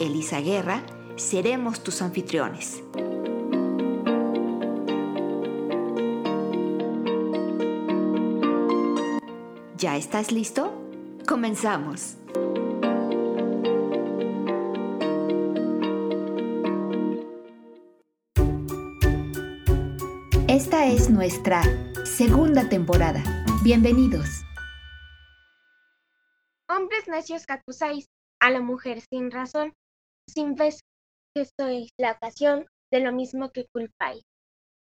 Elisa Guerra, seremos tus anfitriones. ¿Ya estás listo? Comenzamos. Esta es nuestra segunda temporada. Bienvenidos. Hombres necios que acusáis a la mujer sin razón, sin vez que sois la ocasión de lo mismo que culpáis.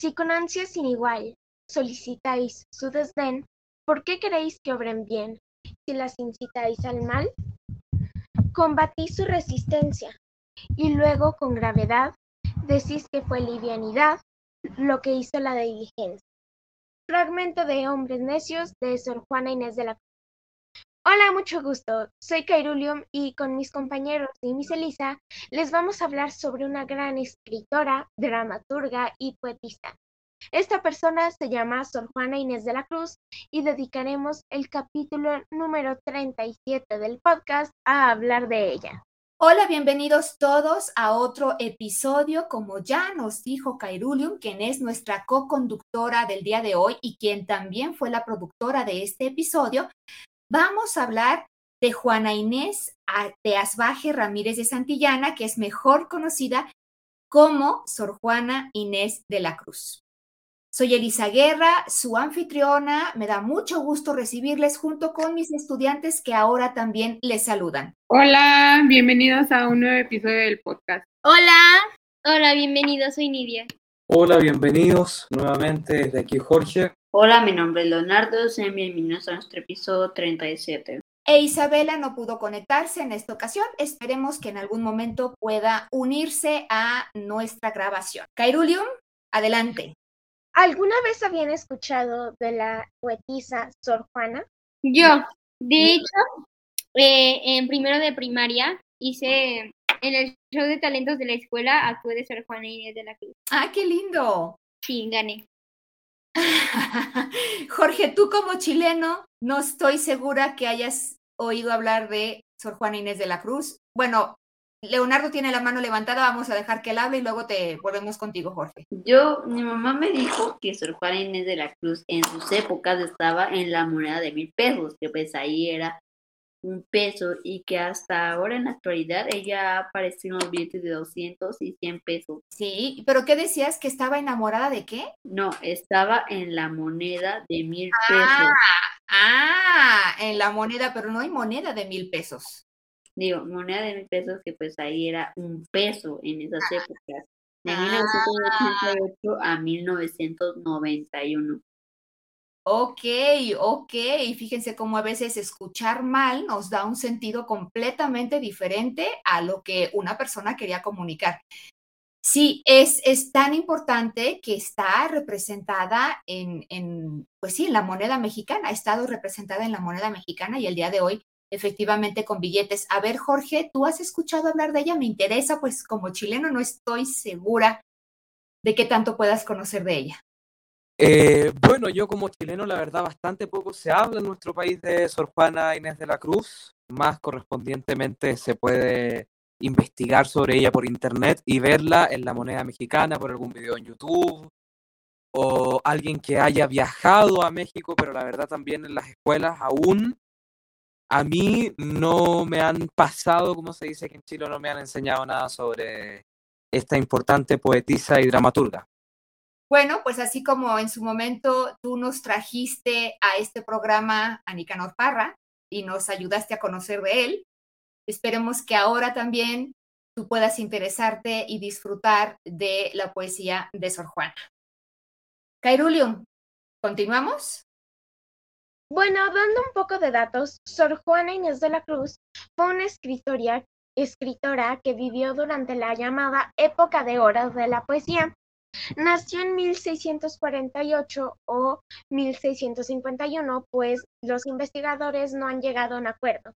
Si con ansia sin igual solicitáis su desdén, ¿por qué queréis que obren bien? Si las incitáis al mal, combatís su resistencia y luego con gravedad decís que fue livianidad lo que hizo la diligencia. Fragmento de Hombres Necios de Sor Juana Inés de la. Hola, mucho gusto. Soy Cairulium y con mis compañeros y Miss Elisa les vamos a hablar sobre una gran escritora, dramaturga y poetista. Esta persona se llama Sor Juana Inés de la Cruz y dedicaremos el capítulo número 37 del podcast a hablar de ella. Hola, bienvenidos todos a otro episodio, como ya nos dijo Cairulium, quien es nuestra co-conductora del día de hoy y quien también fue la productora de este episodio. Vamos a hablar de Juana Inés de Asbaje Ramírez de Santillana, que es mejor conocida como Sor Juana Inés de la Cruz. Soy Elisa Guerra, su anfitriona. Me da mucho gusto recibirles junto con mis estudiantes que ahora también les saludan. Hola, bienvenidos a un nuevo episodio del podcast. Hola, hola, bienvenidos, soy Nidia. Hola, bienvenidos nuevamente desde aquí Jorge. Hola, mi nombre es Leonardo, sean bienvenidos a nuestro episodio 37. E Isabela no pudo conectarse en esta ocasión. Esperemos que en algún momento pueda unirse a nuestra grabación. Cairulium, adelante. ¿Alguna vez habían escuchado de la poetisa Sor Juana? Yo, de hecho, eh, en primero de primaria hice en el show de talentos de la escuela actué de Sor Juana Inés de la Cruz. ¡Ah, qué lindo! Sí, gané. Jorge, tú como chileno, no estoy segura que hayas oído hablar de Sor Juana Inés de la Cruz. Bueno, Leonardo tiene la mano levantada, vamos a dejar que él hable y luego te volvemos contigo, Jorge. Yo, mi mamá me dijo que Sor Juana Inés de la Cruz en sus épocas estaba en la moneda de mil pesos, que pues ahí era un peso y que hasta ahora en la actualidad ella aparece en los billetes de 200 y 100 pesos. Sí, pero ¿qué decías? ¿Que estaba enamorada de qué? No, estaba en la moneda de mil ah, pesos. Ah, en la moneda, pero no hay moneda de mil pesos digo, moneda de mil pesos, que pues ahí era un peso en esas Ah. épocas, de 1988 a 1991. Ok, ok. Fíjense cómo a veces escuchar mal nos da un sentido completamente diferente a lo que una persona quería comunicar. Sí, es, es tan importante que está representada en, en, pues sí, en la moneda mexicana, ha estado representada en la moneda mexicana y el día de hoy efectivamente con billetes. A ver, Jorge, ¿tú has escuchado hablar de ella? Me interesa, pues como chileno no estoy segura de qué tanto puedas conocer de ella. Eh, bueno, yo como chileno, la verdad, bastante poco se habla en nuestro país de Sor Juana Inés de la Cruz. Más correspondientemente se puede investigar sobre ella por internet y verla en la moneda mexicana, por algún video en YouTube, o alguien que haya viajado a México, pero la verdad también en las escuelas aún a mí no me han pasado, como se dice aquí en Chile, no me han enseñado nada sobre esta importante poetisa y dramaturga. Bueno, pues así como en su momento tú nos trajiste a este programa a Nicanor Parra y nos ayudaste a conocer de él, esperemos que ahora también tú puedas interesarte y disfrutar de la poesía de Sor Juana. Cairulium, ¿continuamos? Bueno, dando un poco de datos, Sor Juana Inés de la Cruz fue una escritora, escritora que vivió durante la llamada época de oro de la poesía. Nació en 1648 o 1651, pues los investigadores no han llegado a un acuerdo.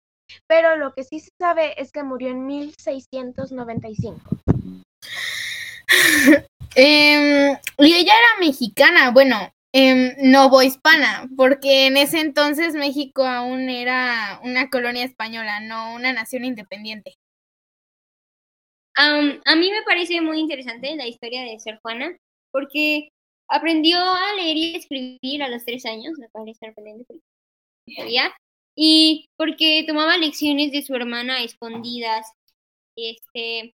Pero lo que sí se sabe es que murió en 1695. Em, y ella era mexicana, bueno, eh, hispana, porque en ese entonces México aún era una colonia española, no una nación independiente. A mí me parece muy interesante la historia de Sor Juana, porque aprendió a leer y escribir a los tres años, me parece sorprendente, y porque tomaba lecciones de su hermana escondidas, este,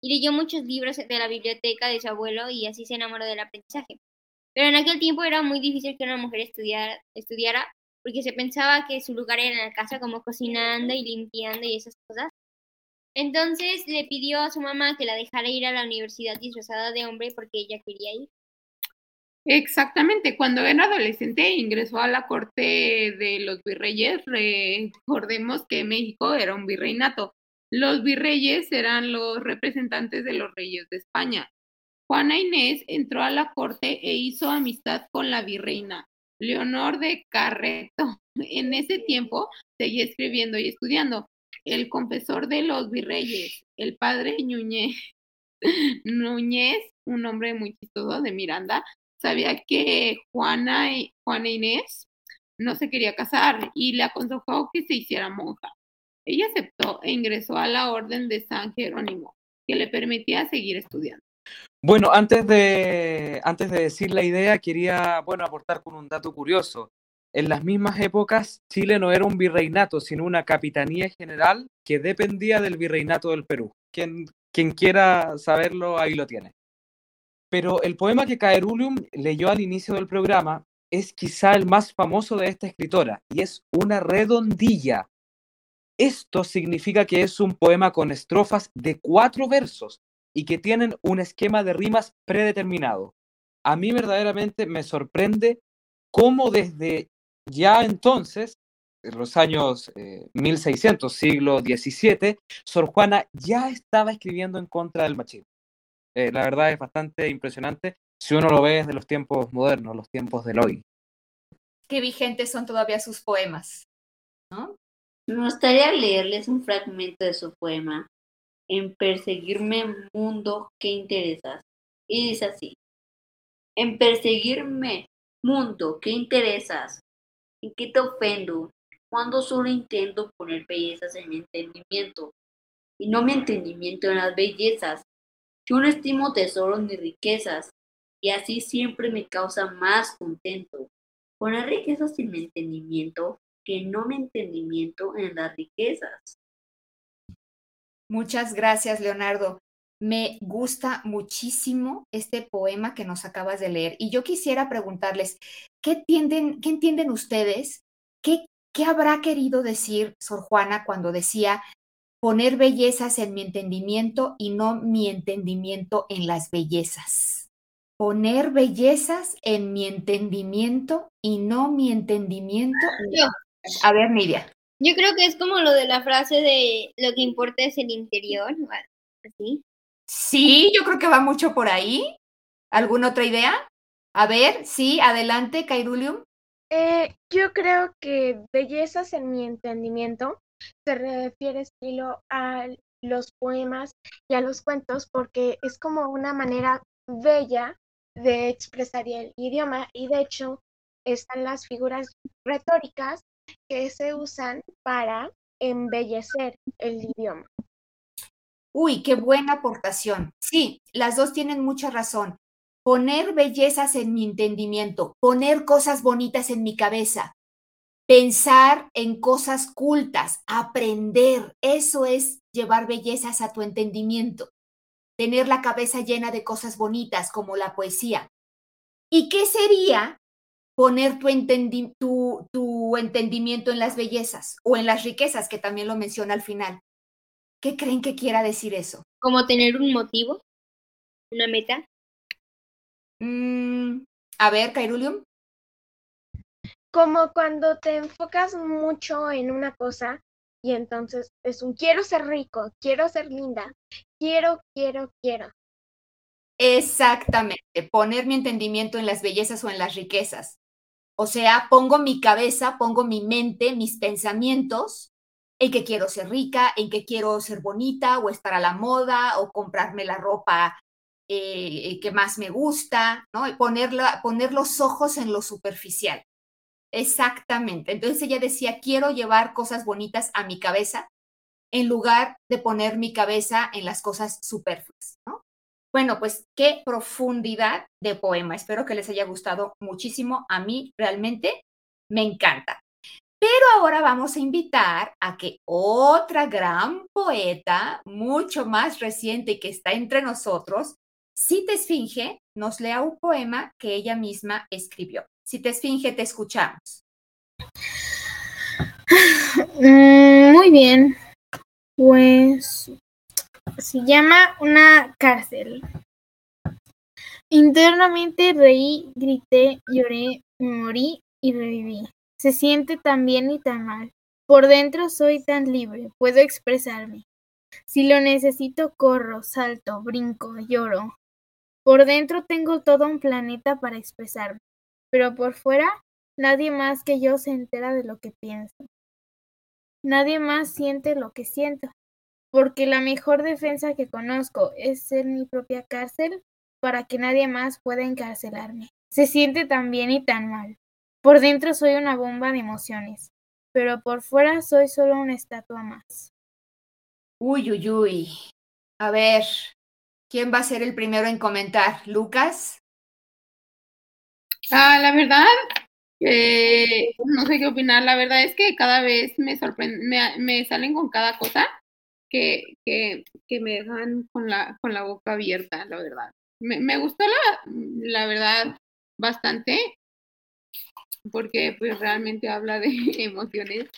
y leyó muchos libros de la biblioteca de su abuelo y así se enamoró del aprendizaje. Pero en aquel tiempo era muy difícil que una mujer estudiara, estudiara porque se pensaba que su lugar era en la casa como cocinando y limpiando y esas cosas. Entonces le pidió a su mamá que la dejara ir a la universidad disfrazada de hombre porque ella quería ir. Exactamente, cuando era adolescente ingresó a la corte de los virreyes. Recordemos que México era un virreinato. Los virreyes eran los representantes de los reyes de España. Juana Inés entró a la corte e hizo amistad con la virreina Leonor de Carreto. En ese tiempo seguía escribiendo y estudiando. El confesor de los virreyes, el padre Núñez, Núñez, un hombre muy chistoso de Miranda, sabía que Juana, Juana Inés no se quería casar y le aconsejó que se hiciera monja. Ella aceptó e ingresó a la orden de San Jerónimo, que le permitía seguir estudiando. Bueno, antes de, antes de decir la idea, quería bueno, aportar con un dato curioso. En las mismas épocas, Chile no era un virreinato, sino una capitanía general que dependía del virreinato del Perú. Quien, quien quiera saberlo, ahí lo tiene. Pero el poema que Caerulium leyó al inicio del programa es quizá el más famoso de esta escritora y es una redondilla esto significa que es un poema con estrofas de cuatro versos y que tienen un esquema de rimas predeterminado. A mí verdaderamente me sorprende cómo desde ya entonces, en los años 1600, eh, siglo XVII, Sor Juana ya estaba escribiendo en contra del machismo. Eh, la verdad es bastante impresionante si uno lo ve desde los tiempos modernos, los tiempos del hoy. Qué vigentes son todavía sus poemas, ¿no? Me gustaría leerles un fragmento de su poema, En perseguirme mundo que interesas. Y dice así, En perseguirme mundo que interesas, ¿en qué te ofendo? Cuando solo intento poner bellezas en mi entendimiento, y no mi entendimiento en las bellezas. Yo no estimo tesoros ni riquezas, y así siempre me causa más contento. Poner riquezas sin mi entendimiento que no me entendimiento en las riquezas. Muchas gracias, Leonardo. Me gusta muchísimo este poema que nos acabas de leer. Y yo quisiera preguntarles, ¿qué entienden, qué entienden ustedes? ¿Qué, ¿Qué habrá querido decir Sor Juana cuando decía poner bellezas en mi entendimiento y no mi entendimiento en las bellezas? Poner bellezas en mi entendimiento y no mi entendimiento. A ver, Nidia. Yo creo que es como lo de la frase de lo que importa es el interior, así. Sí, yo creo que va mucho por ahí. ¿Alguna otra idea? A ver, sí, adelante, Cairulium. Eh, yo creo que bellezas en mi entendimiento se refiere estilo a los poemas y a los cuentos porque es como una manera bella de expresar el idioma y de hecho están las figuras retóricas que se usan para embellecer el idioma. Uy, qué buena aportación. Sí, las dos tienen mucha razón. Poner bellezas en mi entendimiento, poner cosas bonitas en mi cabeza, pensar en cosas cultas, aprender, eso es llevar bellezas a tu entendimiento, tener la cabeza llena de cosas bonitas como la poesía. ¿Y qué sería poner tu, tu, entendimiento en las bellezas o en las riquezas, que también lo menciona al final. ¿Qué creen que quiera decir eso? Como tener un motivo, una meta. Mm, a ver, Cairulium. Como cuando te enfocas mucho en una cosa Y entonces es un quiero ser rico, quiero ser linda, quiero, quiero, quiero. Exactamente, poner mi entendimiento en las bellezas o en las riquezas. O sea, pongo mi cabeza, pongo mi mente, mis pensamientos en que quiero ser rica, en que quiero ser bonita o estar a la moda o comprarme la ropa eh, que más me gusta, ¿no? Y ponerla, poner los ojos en lo superficial. Exactamente. Entonces ella decía, quiero llevar cosas bonitas a mi cabeza en lugar de poner mi cabeza en las cosas superfluas, ¿no? Bueno, pues qué profundidad de poema. Espero que les haya gustado muchísimo. A mí realmente me encanta. Pero ahora vamos a invitar a que otra gran poeta, mucho más reciente y que está entre nosotros, si te Esfinge, nos lea un poema que ella misma escribió. Si te Esfinge, te escuchamos. Mm, muy bien. Pues se llama Una cárcel. Internamente reí, grité, lloré, morí y reviví. Se siente tan bien y tan mal. Por dentro soy tan libre, puedo expresarme. Si lo necesito, corro, salto, brinco, lloro. Por dentro tengo todo un planeta para expresarme, pero por fuera nadie más que yo se entera de lo que pienso. Nadie más siente lo que siento, porque la mejor defensa que conozco es ser mi propia cárcel para que nadie más pueda encarcelarme. Se siente tan bien y tan mal. Por dentro soy una bomba de emociones, pero por fuera soy solo una estatua más. Uy, uy, uy. A ver, ¿quién va a ser el primero en comentar? ¿Lucas? Ah, la verdad, eh, no sé qué opinar. La verdad es que cada vez me sorprende, me, me salen con cada cosa que, que, que, me dejan con la, con la boca abierta, la verdad. Me, me gustó la, la verdad bastante porque pues realmente habla de emociones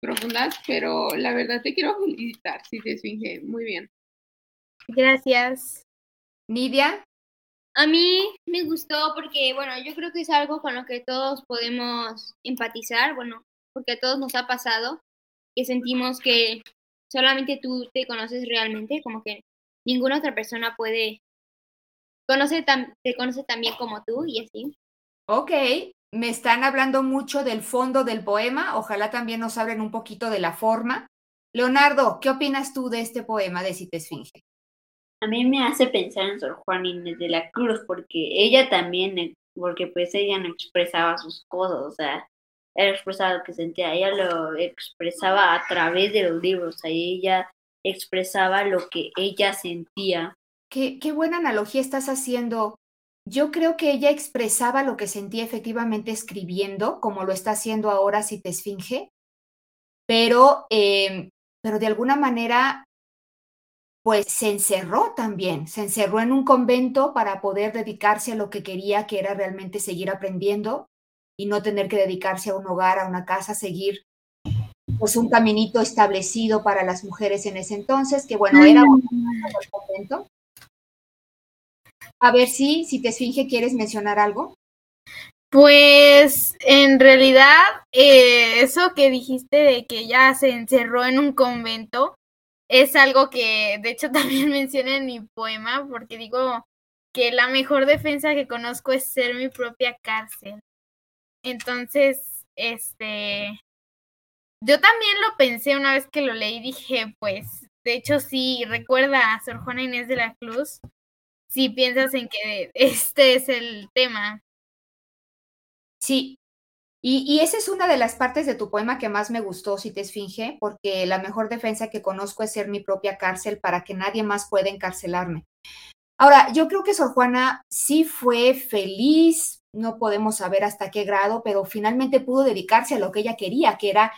profundas, pero la verdad te quiero felicitar si te esfinge muy bien. Gracias. Nidia. A mí me gustó porque, bueno, yo creo que es algo con lo que todos podemos empatizar, bueno, porque a todos nos ha pasado que sentimos que solamente tú te conoces realmente, como que ninguna otra persona puede conocer tan, te conoce tan bien como tú y así. Ok, me están hablando mucho del fondo del poema, ojalá también nos hablen un poquito de la forma. Leonardo, ¿qué opinas tú de este poema de Si te esfinge? A mí me hace pensar en Sor Juana Inés de la Cruz, porque ella también, eh, porque pues ella no expresaba sus cosas, o sea, ella expresaba lo que sentía, ella lo expresaba a través de los libros, o sea, ella expresaba lo que ella sentía. Qué, qué buena analogía estás haciendo. Yo creo que ella expresaba lo que sentía efectivamente escribiendo, como lo está haciendo ahora si te esfinge, pero, eh, pero de alguna manera pues se encerró también, se encerró en un convento para poder dedicarse a lo que quería, que era realmente seguir aprendiendo y no tener que dedicarse a un hogar, a una casa, seguir pues un caminito establecido para las mujeres en ese entonces, que bueno, era un convento. A ver si, si te esfinge, ¿quieres mencionar algo? Pues en realidad, eh, eso que dijiste de que ya se encerró en un convento, es algo que de hecho también mencioné en mi poema, porque digo que la mejor defensa que conozco es ser mi propia cárcel. Entonces, este, yo también lo pensé una vez que lo leí, dije, pues, de hecho sí, recuerda a Sor Juana Inés de la Cruz, si piensas en que este es el tema. Sí, y, esa es una de las partes de tu poema que más me gustó, si te esfinge, porque la mejor defensa que conozco es ser mi propia cárcel para que nadie más pueda encarcelarme. Ahora, yo creo que Sor Juana sí fue feliz, no podemos saber hasta qué grado, pero finalmente pudo dedicarse a lo que ella quería, que era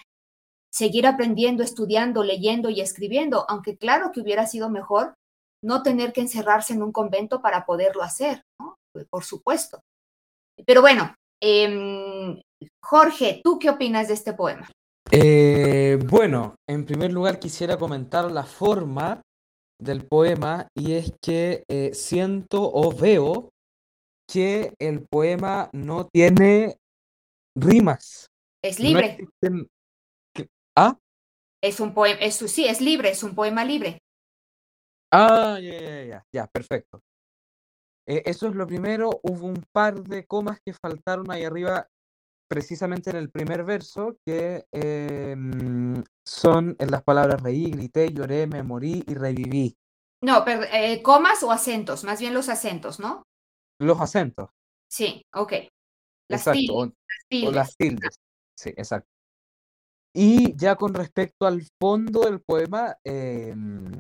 seguir aprendiendo, estudiando, leyendo y escribiendo, aunque claro que hubiera sido mejor no tener que encerrarse en un convento para poderlo hacer, ¿no? Por supuesto. Pero bueno, eh, Jorge, ¿tú qué opinas de este poema? Eh, bueno, en primer lugar quisiera comentar la forma del poema y es que eh, siento o veo que el poema no tiene rimas. Es libre. No existen... ¿Ah? Es un poema, es, sí, es libre, es un poema libre. Ah, ya, ya, ya, ya, perfecto. Eh, eso es lo primero. Hubo un par de comas que faltaron ahí arriba, precisamente en el primer verso, que em, son en las palabras reí, grité, lloré, me morí y reviví. No, pero eh, comas o acentos, más bien los acentos, ¿no? Los acentos. Sí, ok. Las Exacto, tildes, o- las O tildes. las tildes. Sí, exacto. Y ya con respecto al fondo del poema, em,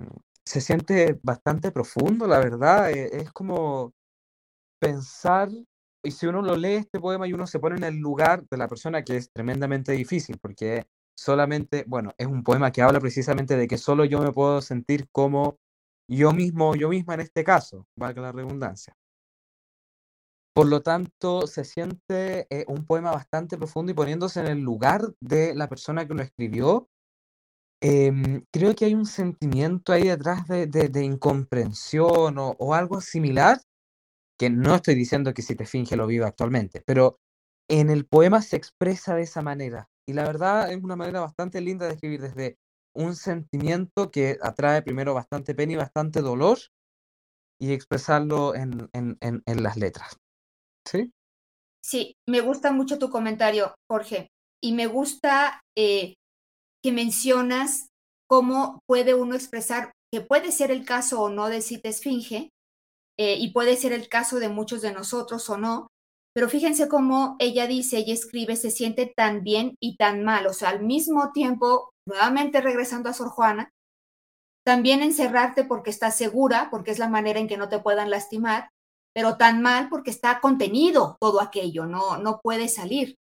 se siente bastante profundo, la verdad. eh, es como pensar, y si uno lo lee este poema y uno se pone en el lugar de la persona, que es tremendamente difícil, porque solamente, bueno, es un poema que habla precisamente de que solo yo me puedo sentir como yo mismo yo misma en este caso, valga la redundancia. Por lo tanto, se siente eh, un poema bastante profundo y poniéndose en el lugar de la persona que lo escribió, em, creo que hay un sentimiento ahí detrás de, de- incomprensión o, o algo similar, que no estoy diciendo que si te finge lo viva actualmente, pero en el poema se expresa de esa manera. Y la verdad es una manera bastante linda de escribir desde un sentimiento que atrae primero bastante pena y bastante dolor y expresarlo en, en- en- en las letras. ¿Sí? Sí, me gusta mucho tu comentario, Jorge, y me gusta eh, que mencionas cómo puede uno expresar, que puede ser el caso o no de si te esfinge, eh, y puede ser el caso de muchos de nosotros o no, pero fíjense cómo ella dice, ella escribe, se siente tan bien y tan mal, o sea, al mismo tiempo, nuevamente regresando a Sor Juana, también encerrarte porque estás segura, porque es la manera en que no te puedan lastimar, pero tan mal porque está contenido todo aquello, no, no puede salir.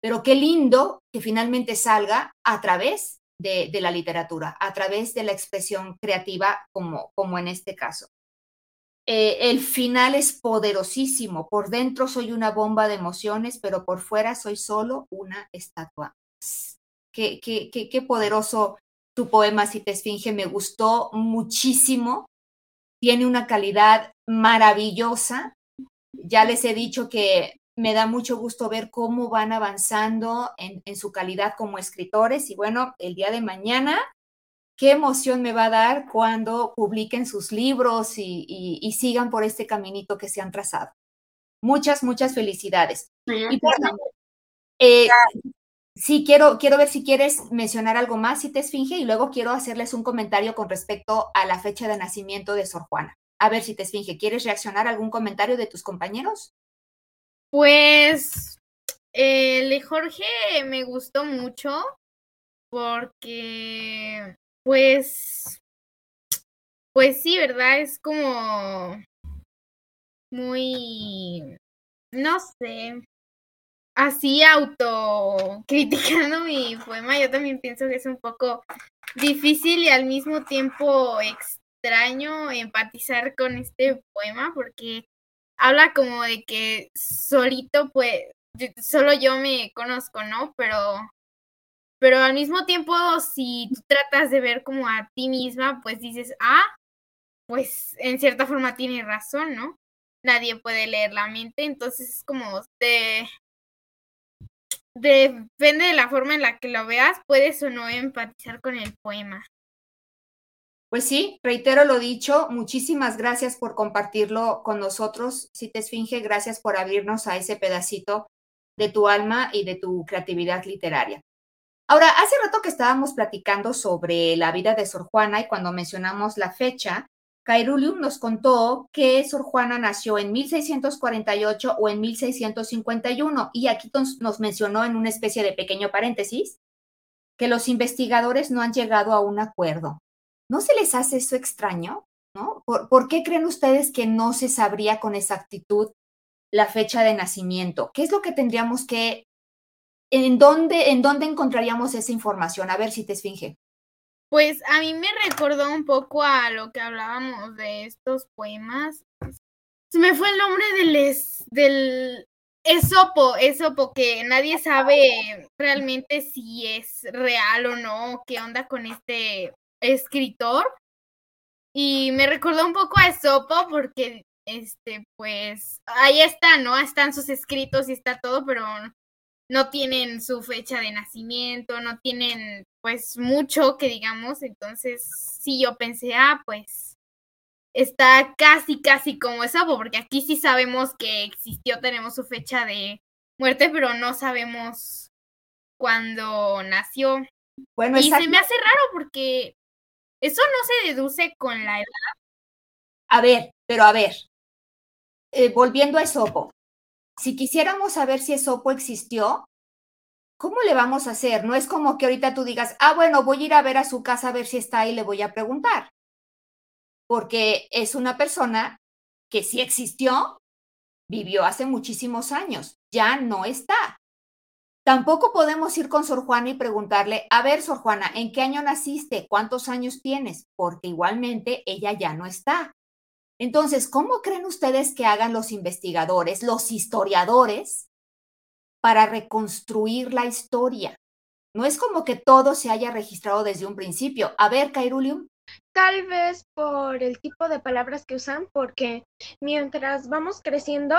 Pero qué lindo que finalmente salga a través de, la literatura, a través de la expresión creativa, como, como en este caso. Eh, el final es poderosísimo. Por dentro soy una bomba de emociones, pero por fuera soy solo una estatua. Qué, qué, qué, qué poderoso tu poema, si te esfinge, me gustó muchísimo. Tiene una calidad maravillosa. Ya les he dicho que me da mucho gusto ver cómo van avanzando en, en su calidad como escritores y bueno, el día de mañana qué emoción me va a dar cuando publiquen sus libros y, y- y sigan por este caminito que se han trazado. Muchas, muchas felicidades. Y bueno, eh, sí, quiero, quiero ver si quieres mencionar algo más, si te esfinge, y luego quiero hacerles un comentario con respecto a la fecha de nacimiento de Sor Juana. A ver si te esfinge, ¿quieres reaccionar a algún comentario de tus compañeros? Pues el de Jorge me gustó mucho porque, pues, pues sí, ¿verdad? Es como muy, no sé, así autocriticando mi poema. Yo también pienso que es un poco difícil y al mismo tiempo extraño empatizar con este poema porque habla como de que solito, pues, solo yo me conozco, ¿no? Pero, pero al mismo tiempo, si tú tratas de ver como a ti misma, pues dices, ah, pues en cierta forma tiene razón, ¿no? Nadie puede leer la mente, entonces es como de, depende de la forma en la que lo veas, puedes o no empatizar con el poema. Pues sí, reitero lo dicho, muchísimas gracias por compartirlo con nosotros. Si te esfinge, gracias por abrirnos a ese pedacito de tu alma y de tu creatividad literaria. Ahora, hace rato que estábamos platicando sobre la vida de Sor Juana y cuando mencionamos la fecha, Cairulium nos contó que Sor Juana nació en 1648 o en 1651 y aquí nos, mencionó en una especie de pequeño paréntesis que los investigadores no han llegado a un acuerdo. ¿No se les hace eso extraño? ¿No? ¿Por, qué creen ustedes que no se sabría con exactitud la fecha de nacimiento? ¿Qué es lo que tendríamos que, en dónde, en dónde encontraríamos esa información? A ver si te esfinge. Pues a mí me recordó un poco a lo que hablábamos de estos poemas. Se me fue el nombre del, del Esopo, Esopo, que nadie sabe realmente si es real o no, qué onda con este escritor. Y me recordó un poco a Esopo porque, este, pues, ahí está, ¿no? Están sus escritos y está todo, pero no tienen su fecha de nacimiento, no tienen pues mucho que digamos, entonces sí yo pensé, ah, pues está casi, casi como Esopo, porque aquí sí sabemos que existió, tenemos su fecha de muerte, pero no sabemos cuándo nació. Bueno, y se me hace raro porque eso no se deduce con la edad. A ver, pero a ver, eh, volviendo a Esopo, si quisiéramos saber si Esopo existió, ¿cómo le vamos a hacer? No es como que ahorita tú digas, ah, bueno, voy a ir a ver a su casa a ver si está ahí y le voy a preguntar. Porque es una persona que sí existió, vivió hace muchísimos años, ya no está. Tampoco podemos ir con Sor Juana y preguntarle, a ver, Sor Juana, ¿en qué año naciste? ¿Cuántos años tienes? Porque igualmente ella ya no está. Entonces, ¿cómo creen ustedes que hagan los investigadores, los historiadores, para reconstruir la historia? No es como que todo se haya registrado desde un principio. A ver, Cairulium. Tal vez por el tipo de palabras que usan, porque mientras vamos creciendo,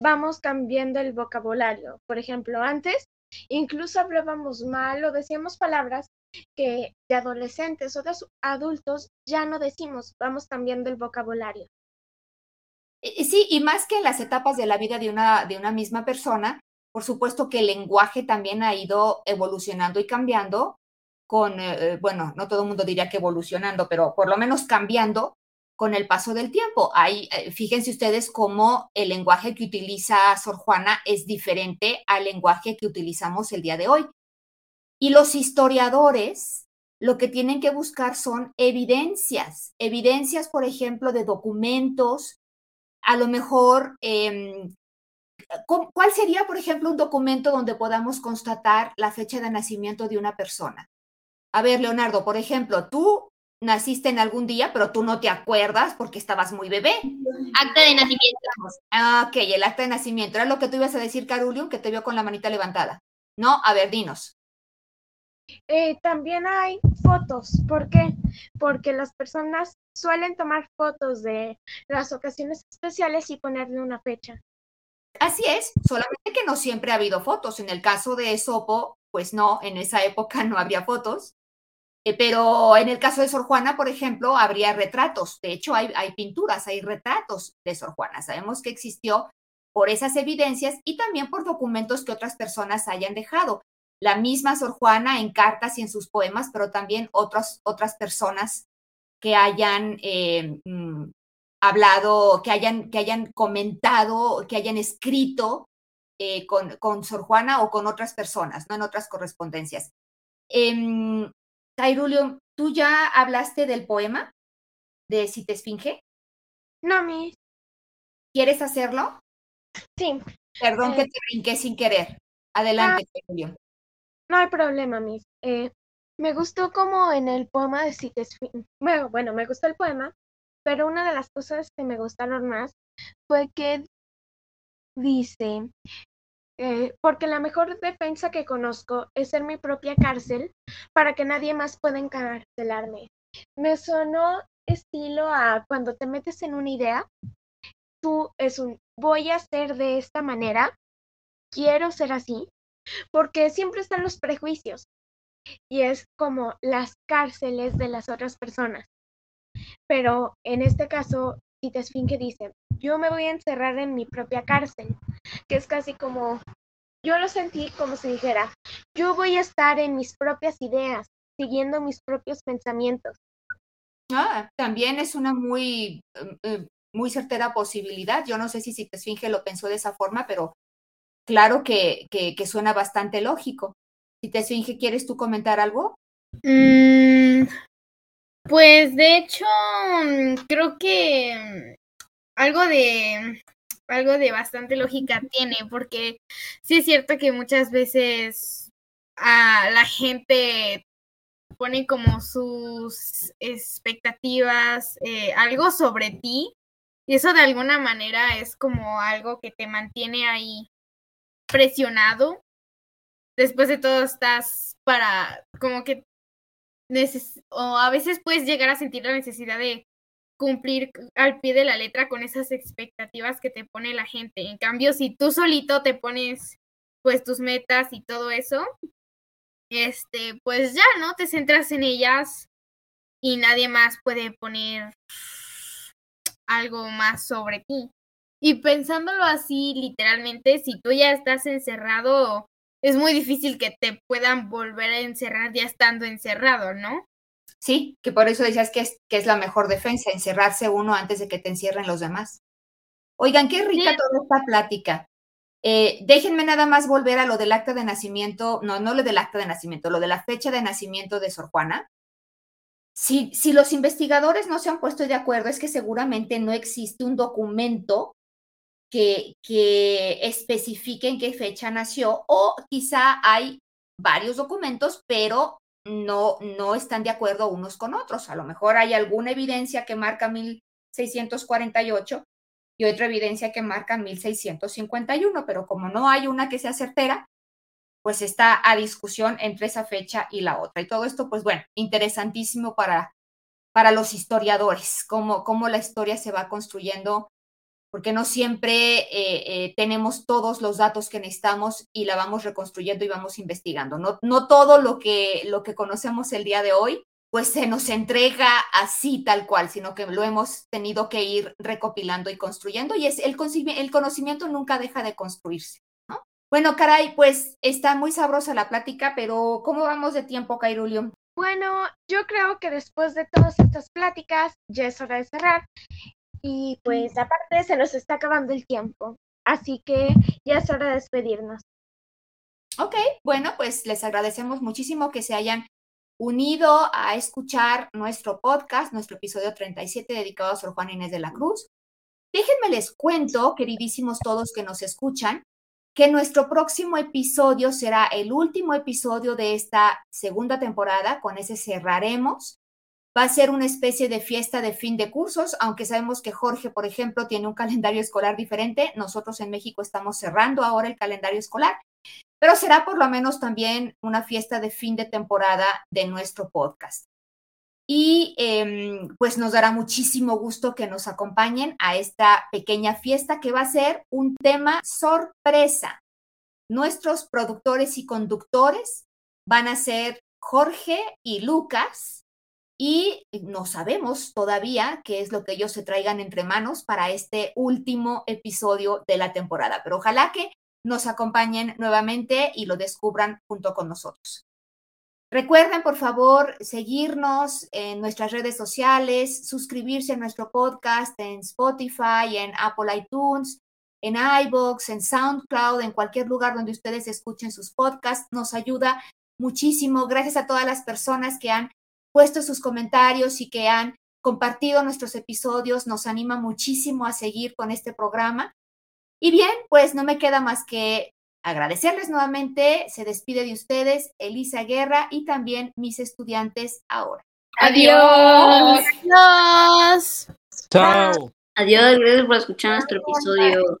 vamos cambiando el vocabulario. Por ejemplo, antes incluso hablábamos mal o decíamos palabras que de adolescentes o de adultos ya no decimos, vamos cambiando el vocabulario. Sí, y más que en las etapas de la vida de una, de una misma persona, por supuesto que el lenguaje también ha ido evolucionando y cambiando con, eh, bueno, no todo el mundo diría que evolucionando, pero por lo menos cambiando con el paso del tiempo. Ahí, eh, fíjense ustedes cómo el lenguaje que utiliza Sor Juana es diferente al lenguaje que utilizamos el día de hoy. Y los historiadores lo que tienen que buscar son evidencias, evidencias, por ejemplo, de documentos, a lo mejor, eh, ¿cuál sería, por ejemplo, un documento donde podamos constatar la fecha de nacimiento de una persona? A ver, Leonardo, por ejemplo, tú naciste en algún día, pero tú no te acuerdas porque estabas muy bebé. Acta de nacimiento. Ah, ok, el acta de nacimiento. Era lo que tú ibas a decir, Carulium, que te vio con la manita levantada. No, a ver, dinos. Eh, también hay fotos. ¿Por qué? Porque las personas suelen tomar fotos de las ocasiones especiales y ponerle una fecha. Así es, solamente que no siempre ha habido fotos. En el caso de Sopo, pues no, en esa época no había fotos. Eh, pero en el caso de Sor Juana, por ejemplo, habría retratos. De hecho, hay, pinturas, hay retratos de Sor Juana. Sabemos que existió por esas evidencias y también por documentos que otras personas hayan dejado. La misma Sor Juana en cartas y en sus poemas, pero también otras otras personas que hayan eh, mm, hablado, que hayan, que hayan comentado, que hayan escrito eh, con, con, Sor Juana o con otras personas, no en otras correspondencias. Eh, Tairulio, ¿tú ya hablaste del poema de Si te esfinge? No, mi. ¿Quieres hacerlo? Sí. Perdón eh, que te brinqué sin querer. Adelante, ah. No hay problema, Miss. Eh, me gustó como en el poema de Si te esfinge. Bueno, bueno, me gustó el poema, pero una de las cosas que me gustaron más fue que dice, eh, porque la mejor defensa que conozco es ser mi propia cárcel para que nadie más pueda encarcelarme. Me sonó estilo a cuando te metes en una idea, tú es un voy a ser de esta manera, quiero ser así, porque siempre están los prejuicios y es como las cárceles de las otras personas. Pero en este caso, si te Esfinge dice, yo me voy a encerrar en mi propia cárcel, que es casi como, yo lo sentí como si dijera, yo voy a estar en mis propias ideas, siguiendo mis propios pensamientos. Ah, también es una muy, uh, muy certera posibilidad. Yo no sé si, si te Esfinge lo pensó de esa forma, pero claro que, que, que suena bastante lógico. Si te Esfinge, ¿quieres tú comentar algo? Mm, pues de hecho, creo que algo de algo de bastante lógica tiene, porque sí es cierto que muchas veces a la gente pone como sus expectativas, eh, algo sobre ti, y eso de alguna manera es como algo que te mantiene ahí presionado. Después de todo estás para, como que, o a veces puedes llegar a sentir la necesidad de cumplir al pie de la letra con esas expectativas que te pone la gente. En cambio, si tú solito te pones pues tus metas y todo eso, este, pues ya, ¿no? Te centras en ellas y nadie más puede poner algo más sobre ti. Y pensándolo así, literalmente, si tú ya estás encerrado, es muy difícil que te puedan volver a encerrar ya estando encerrado, ¿no? Sí, que por eso decías que es, que es la mejor defensa, encerrarse uno antes de que te encierren los demás. Oigan, qué rica toda esta plática. Eh, déjenme nada más volver a lo del acta de nacimiento, no, no lo del acta de nacimiento, lo de la fecha de nacimiento de Sor Juana. Si, si los investigadores no se han puesto de acuerdo, es que seguramente no existe un documento que, que especifique en qué fecha nació o quizá hay varios documentos, pero no, no están de acuerdo unos con otros. A lo mejor hay alguna evidencia que marca 1648 y otra evidencia que marca 1651, pero como no hay una que sea certera, pues está a discusión entre esa fecha y la otra. Y todo esto, pues bueno, interesantísimo para, para los historiadores, cómo, cómo la historia se va construyendo, porque no siempre eh, eh, tenemos todos los datos que necesitamos y la vamos reconstruyendo y vamos investigando. No, no todo lo que, lo que conocemos el día de hoy pues se nos entrega así tal cual, sino que lo hemos tenido que ir recopilando y construyendo y es el, el conocimiento nunca deja de construirse. ¿no? Bueno, caray, pues está muy sabrosa la plática, pero ¿cómo vamos de tiempo, Cairulio? Bueno, yo creo que después de todas estas pláticas ya es hora de cerrar y pues aparte se nos está acabando el tiempo, así que ya es hora de despedirnos. Ok, bueno, pues les agradecemos muchísimo que se hayan unido a escuchar nuestro podcast, nuestro episodio 37 dedicado a Sor Juan Inés de la Cruz. Déjenme les cuento, queridísimos todos que nos escuchan, que nuestro próximo episodio será el último episodio de esta segunda temporada, con ese cerraremos. Va a ser una especie de fiesta de fin de cursos, aunque sabemos que Jorge, por ejemplo, tiene un calendario escolar diferente. Nosotros en México estamos cerrando ahora el calendario escolar pero será por lo menos también una fiesta de fin de temporada de nuestro podcast. Y em, pues nos dará muchísimo gusto que nos acompañen a esta pequeña fiesta que va a ser un tema sorpresa. Nuestros productores y conductores van a ser Jorge y Lucas y no sabemos todavía qué es lo que ellos se traigan entre manos para este último episodio de la temporada, pero ojalá que nos acompañen nuevamente y lo descubran junto con nosotros. Recuerden, por favor, seguirnos en nuestras redes sociales, suscribirse a nuestro podcast en Spotify, en Apple iTunes, en iBox, en SoundCloud, en cualquier lugar donde ustedes escuchen sus podcasts. Nos ayuda muchísimo. Gracias a todas las personas que han puesto sus comentarios y que han compartido nuestros episodios. Nos anima muchísimo a seguir con este programa. Y bien, pues no me queda más que agradecerles nuevamente. Se despide de ustedes Elisa Guerra y también mis estudiantes ahora. Adiós. Adiós. Chao. Adiós, gracias por escuchar nuestro episodio.